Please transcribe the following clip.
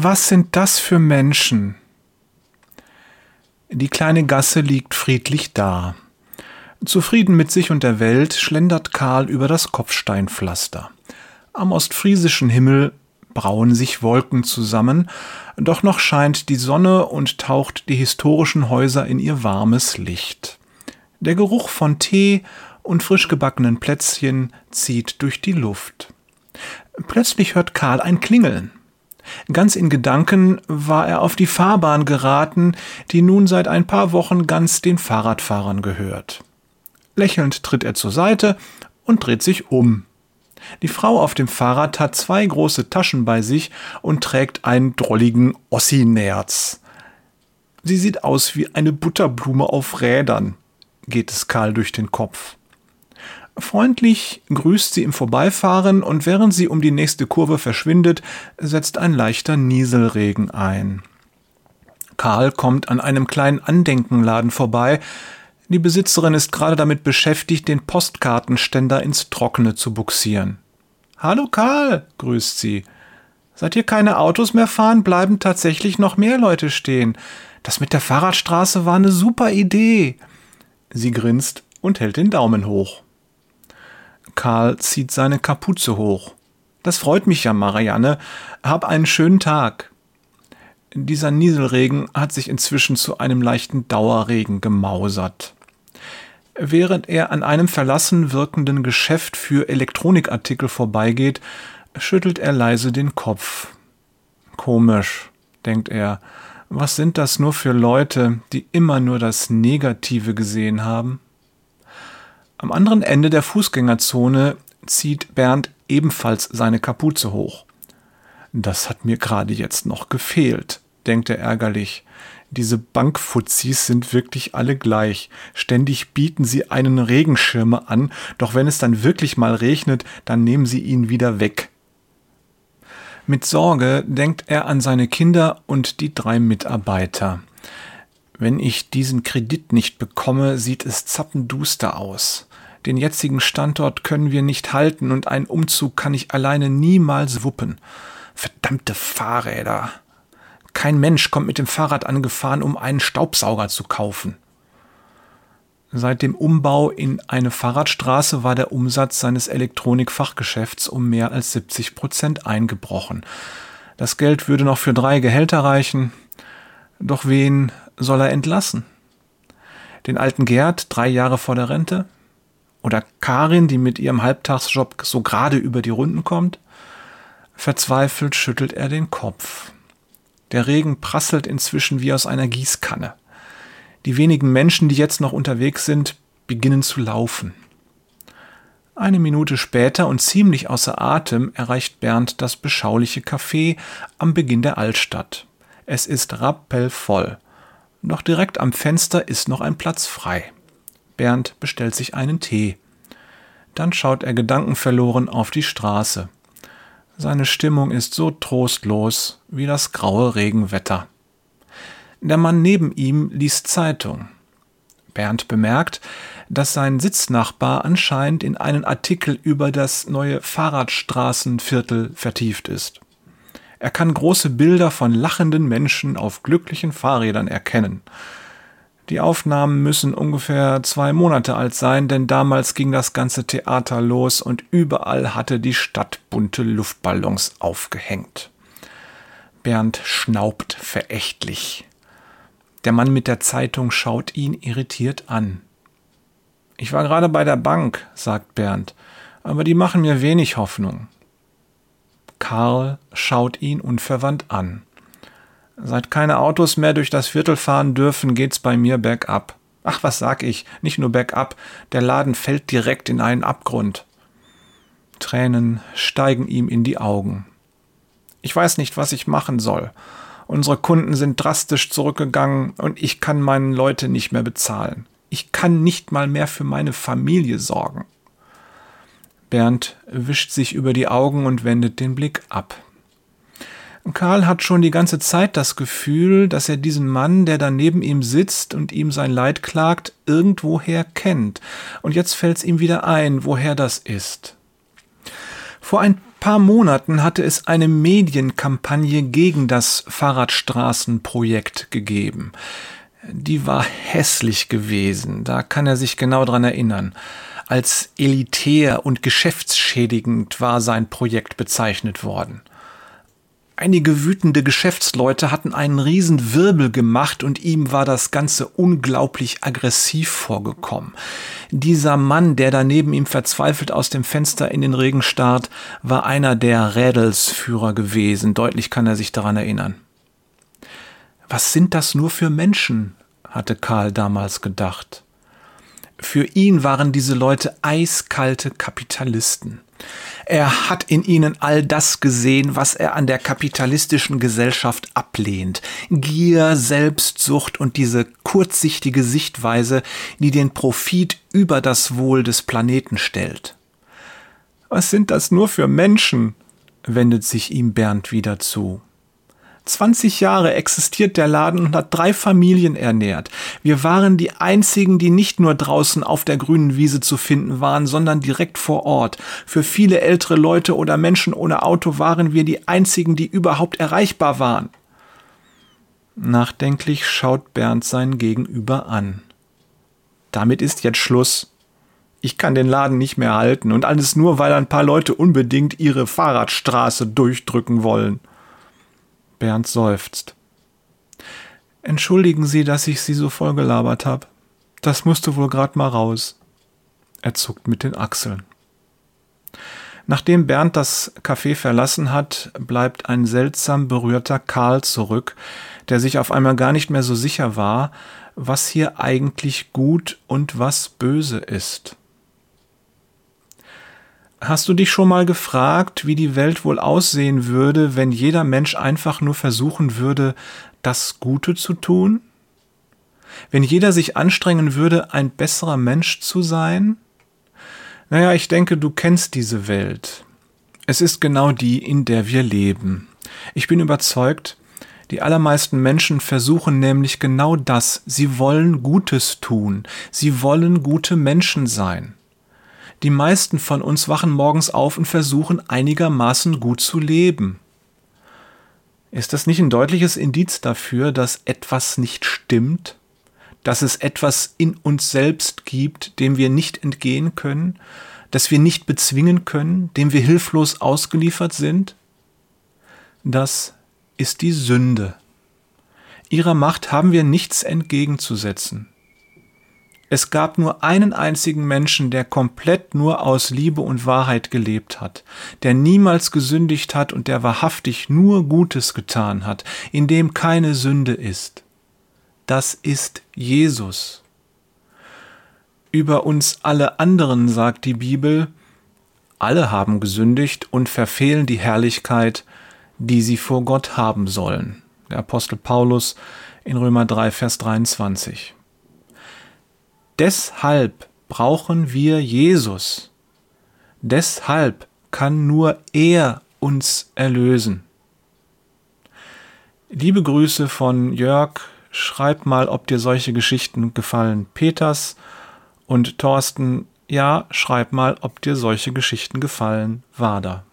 Was sind das für Menschen? Die kleine Gasse liegt friedlich da. Zufrieden mit sich und der Welt schlendert Karl über das Kopfsteinpflaster. Am ostfriesischen Himmel brauen sich Wolken zusammen, doch noch scheint die Sonne und taucht die historischen Häuser in ihr warmes Licht. Der Geruch von Tee und frisch gebackenen Plätzchen zieht durch die Luft. Plötzlich hört Karl ein Klingeln. Ganz in Gedanken war er auf die Fahrbahn geraten, die nun seit ein paar Wochen ganz den Fahrradfahrern gehört. Lächelnd tritt er zur Seite und dreht sich um. Die Frau auf dem Fahrrad hat zwei große Taschen bei sich und trägt einen drolligen Ossinerz. Sie sieht aus wie eine Butterblume auf Rädern, geht es Karl durch den Kopf. Freundlich grüßt sie im Vorbeifahren und während sie um die nächste Kurve verschwindet, setzt ein leichter Nieselregen ein. Karl kommt an einem kleinen Andenkenladen vorbei. Die Besitzerin ist gerade damit beschäftigt, den Postkartenständer ins Trockene zu buxieren. Hallo Karl, grüßt sie. Seit hier keine Autos mehr fahren, bleiben tatsächlich noch mehr Leute stehen. Das mit der Fahrradstraße war eine super Idee. Sie grinst und hält den Daumen hoch. Karl zieht seine Kapuze hoch. Das freut mich ja, Marianne. Hab einen schönen Tag. Dieser Nieselregen hat sich inzwischen zu einem leichten Dauerregen gemausert. Während er an einem verlassen wirkenden Geschäft für Elektronikartikel vorbeigeht, schüttelt er leise den Kopf. Komisch, denkt er, was sind das nur für Leute, die immer nur das Negative gesehen haben? Am anderen Ende der Fußgängerzone zieht Bernd ebenfalls seine Kapuze hoch. Das hat mir gerade jetzt noch gefehlt, denkt er ärgerlich. Diese Bankfuzis sind wirklich alle gleich. Ständig bieten sie einen Regenschirme an, doch wenn es dann wirklich mal regnet, dann nehmen sie ihn wieder weg. Mit Sorge denkt er an seine Kinder und die drei Mitarbeiter. Wenn ich diesen Kredit nicht bekomme, sieht es zappenduster aus. Den jetzigen Standort können wir nicht halten und einen Umzug kann ich alleine niemals wuppen. Verdammte Fahrräder. Kein Mensch kommt mit dem Fahrrad angefahren, um einen Staubsauger zu kaufen. Seit dem Umbau in eine Fahrradstraße war der Umsatz seines Elektronikfachgeschäfts um mehr als 70 Prozent eingebrochen. Das Geld würde noch für drei Gehälter reichen. Doch wen soll er entlassen? Den alten Gerd, drei Jahre vor der Rente? Oder Karin, die mit ihrem Halbtagsjob so gerade über die Runden kommt? Verzweifelt schüttelt er den Kopf. Der Regen prasselt inzwischen wie aus einer Gießkanne. Die wenigen Menschen, die jetzt noch unterwegs sind, beginnen zu laufen. Eine Minute später und ziemlich außer Atem erreicht Bernd das beschauliche Café am Beginn der Altstadt. Es ist rappellvoll. Doch direkt am Fenster ist noch ein Platz frei. Bernd bestellt sich einen Tee. Dann schaut er gedankenverloren auf die Straße. Seine Stimmung ist so trostlos wie das graue Regenwetter. Der Mann neben ihm liest Zeitung. Bernd bemerkt, dass sein Sitznachbar anscheinend in einen Artikel über das neue Fahrradstraßenviertel vertieft ist. Er kann große Bilder von lachenden Menschen auf glücklichen Fahrrädern erkennen. Die Aufnahmen müssen ungefähr zwei Monate alt sein, denn damals ging das ganze Theater los und überall hatte die Stadt bunte Luftballons aufgehängt. Bernd schnaubt verächtlich. Der Mann mit der Zeitung schaut ihn irritiert an. Ich war gerade bei der Bank, sagt Bernd, aber die machen mir wenig Hoffnung. Karl schaut ihn unverwandt an. Seit keine Autos mehr durch das Viertel fahren dürfen, geht's bei mir bergab. Ach, was sag ich? Nicht nur bergab, der Laden fällt direkt in einen Abgrund. Tränen steigen ihm in die Augen. Ich weiß nicht, was ich machen soll. Unsere Kunden sind drastisch zurückgegangen und ich kann meinen Leute nicht mehr bezahlen. Ich kann nicht mal mehr für meine Familie sorgen. Bernd wischt sich über die Augen und wendet den Blick ab. Karl hat schon die ganze Zeit das Gefühl, dass er diesen Mann, der da neben ihm sitzt und ihm sein Leid klagt, irgendwoher kennt. Und jetzt fällt es ihm wieder ein, woher das ist. Vor ein paar Monaten hatte es eine Medienkampagne gegen das Fahrradstraßenprojekt gegeben. Die war hässlich gewesen, da kann er sich genau dran erinnern. Als elitär und geschäftsschädigend war sein Projekt bezeichnet worden. Einige wütende Geschäftsleute hatten einen riesen Wirbel gemacht und ihm war das Ganze unglaublich aggressiv vorgekommen. Dieser Mann, der da neben ihm verzweifelt aus dem Fenster in den Regen starrt, war einer der Rädelsführer gewesen. Deutlich kann er sich daran erinnern. Was sind das nur für Menschen? hatte Karl damals gedacht. Für ihn waren diese Leute eiskalte Kapitalisten. Er hat in ihnen all das gesehen, was er an der kapitalistischen Gesellschaft ablehnt. Gier, Selbstsucht und diese kurzsichtige Sichtweise, die den Profit über das Wohl des Planeten stellt. Was sind das nur für Menschen? wendet sich ihm Bernd wieder zu. 20 Jahre existiert der Laden und hat drei Familien ernährt. Wir waren die einzigen, die nicht nur draußen auf der grünen Wiese zu finden waren, sondern direkt vor Ort. Für viele ältere Leute oder Menschen ohne Auto waren wir die einzigen, die überhaupt erreichbar waren. Nachdenklich schaut Bernd sein Gegenüber an. Damit ist jetzt Schluss. Ich kann den Laden nicht mehr halten und alles nur, weil ein paar Leute unbedingt ihre Fahrradstraße durchdrücken wollen. Bernd seufzt. Entschuldigen Sie, dass ich Sie so vollgelabert habe. Das musste wohl grad mal raus. Er zuckt mit den Achseln. Nachdem Bernd das Café verlassen hat, bleibt ein seltsam berührter Karl zurück, der sich auf einmal gar nicht mehr so sicher war, was hier eigentlich gut und was böse ist. Hast du dich schon mal gefragt, wie die Welt wohl aussehen würde, wenn jeder Mensch einfach nur versuchen würde, das Gute zu tun? Wenn jeder sich anstrengen würde, ein besserer Mensch zu sein? Naja, ich denke, du kennst diese Welt. Es ist genau die, in der wir leben. Ich bin überzeugt, die allermeisten Menschen versuchen nämlich genau das. Sie wollen Gutes tun. Sie wollen gute Menschen sein. Die meisten von uns wachen morgens auf und versuchen einigermaßen gut zu leben. Ist das nicht ein deutliches Indiz dafür, dass etwas nicht stimmt? Dass es etwas in uns selbst gibt, dem wir nicht entgehen können, das wir nicht bezwingen können, dem wir hilflos ausgeliefert sind? Das ist die Sünde. Ihrer Macht haben wir nichts entgegenzusetzen. Es gab nur einen einzigen Menschen, der komplett nur aus Liebe und Wahrheit gelebt hat, der niemals gesündigt hat und der wahrhaftig nur Gutes getan hat, in dem keine Sünde ist. Das ist Jesus. Über uns alle anderen sagt die Bibel, alle haben gesündigt und verfehlen die Herrlichkeit, die sie vor Gott haben sollen. Der Apostel Paulus in Römer 3, Vers 23. Deshalb brauchen wir Jesus. Deshalb kann nur er uns erlösen. Liebe Grüße von Jörg. Schreib mal, ob dir solche Geschichten gefallen. Peters und Thorsten, ja, schreib mal, ob dir solche Geschichten gefallen. Wader.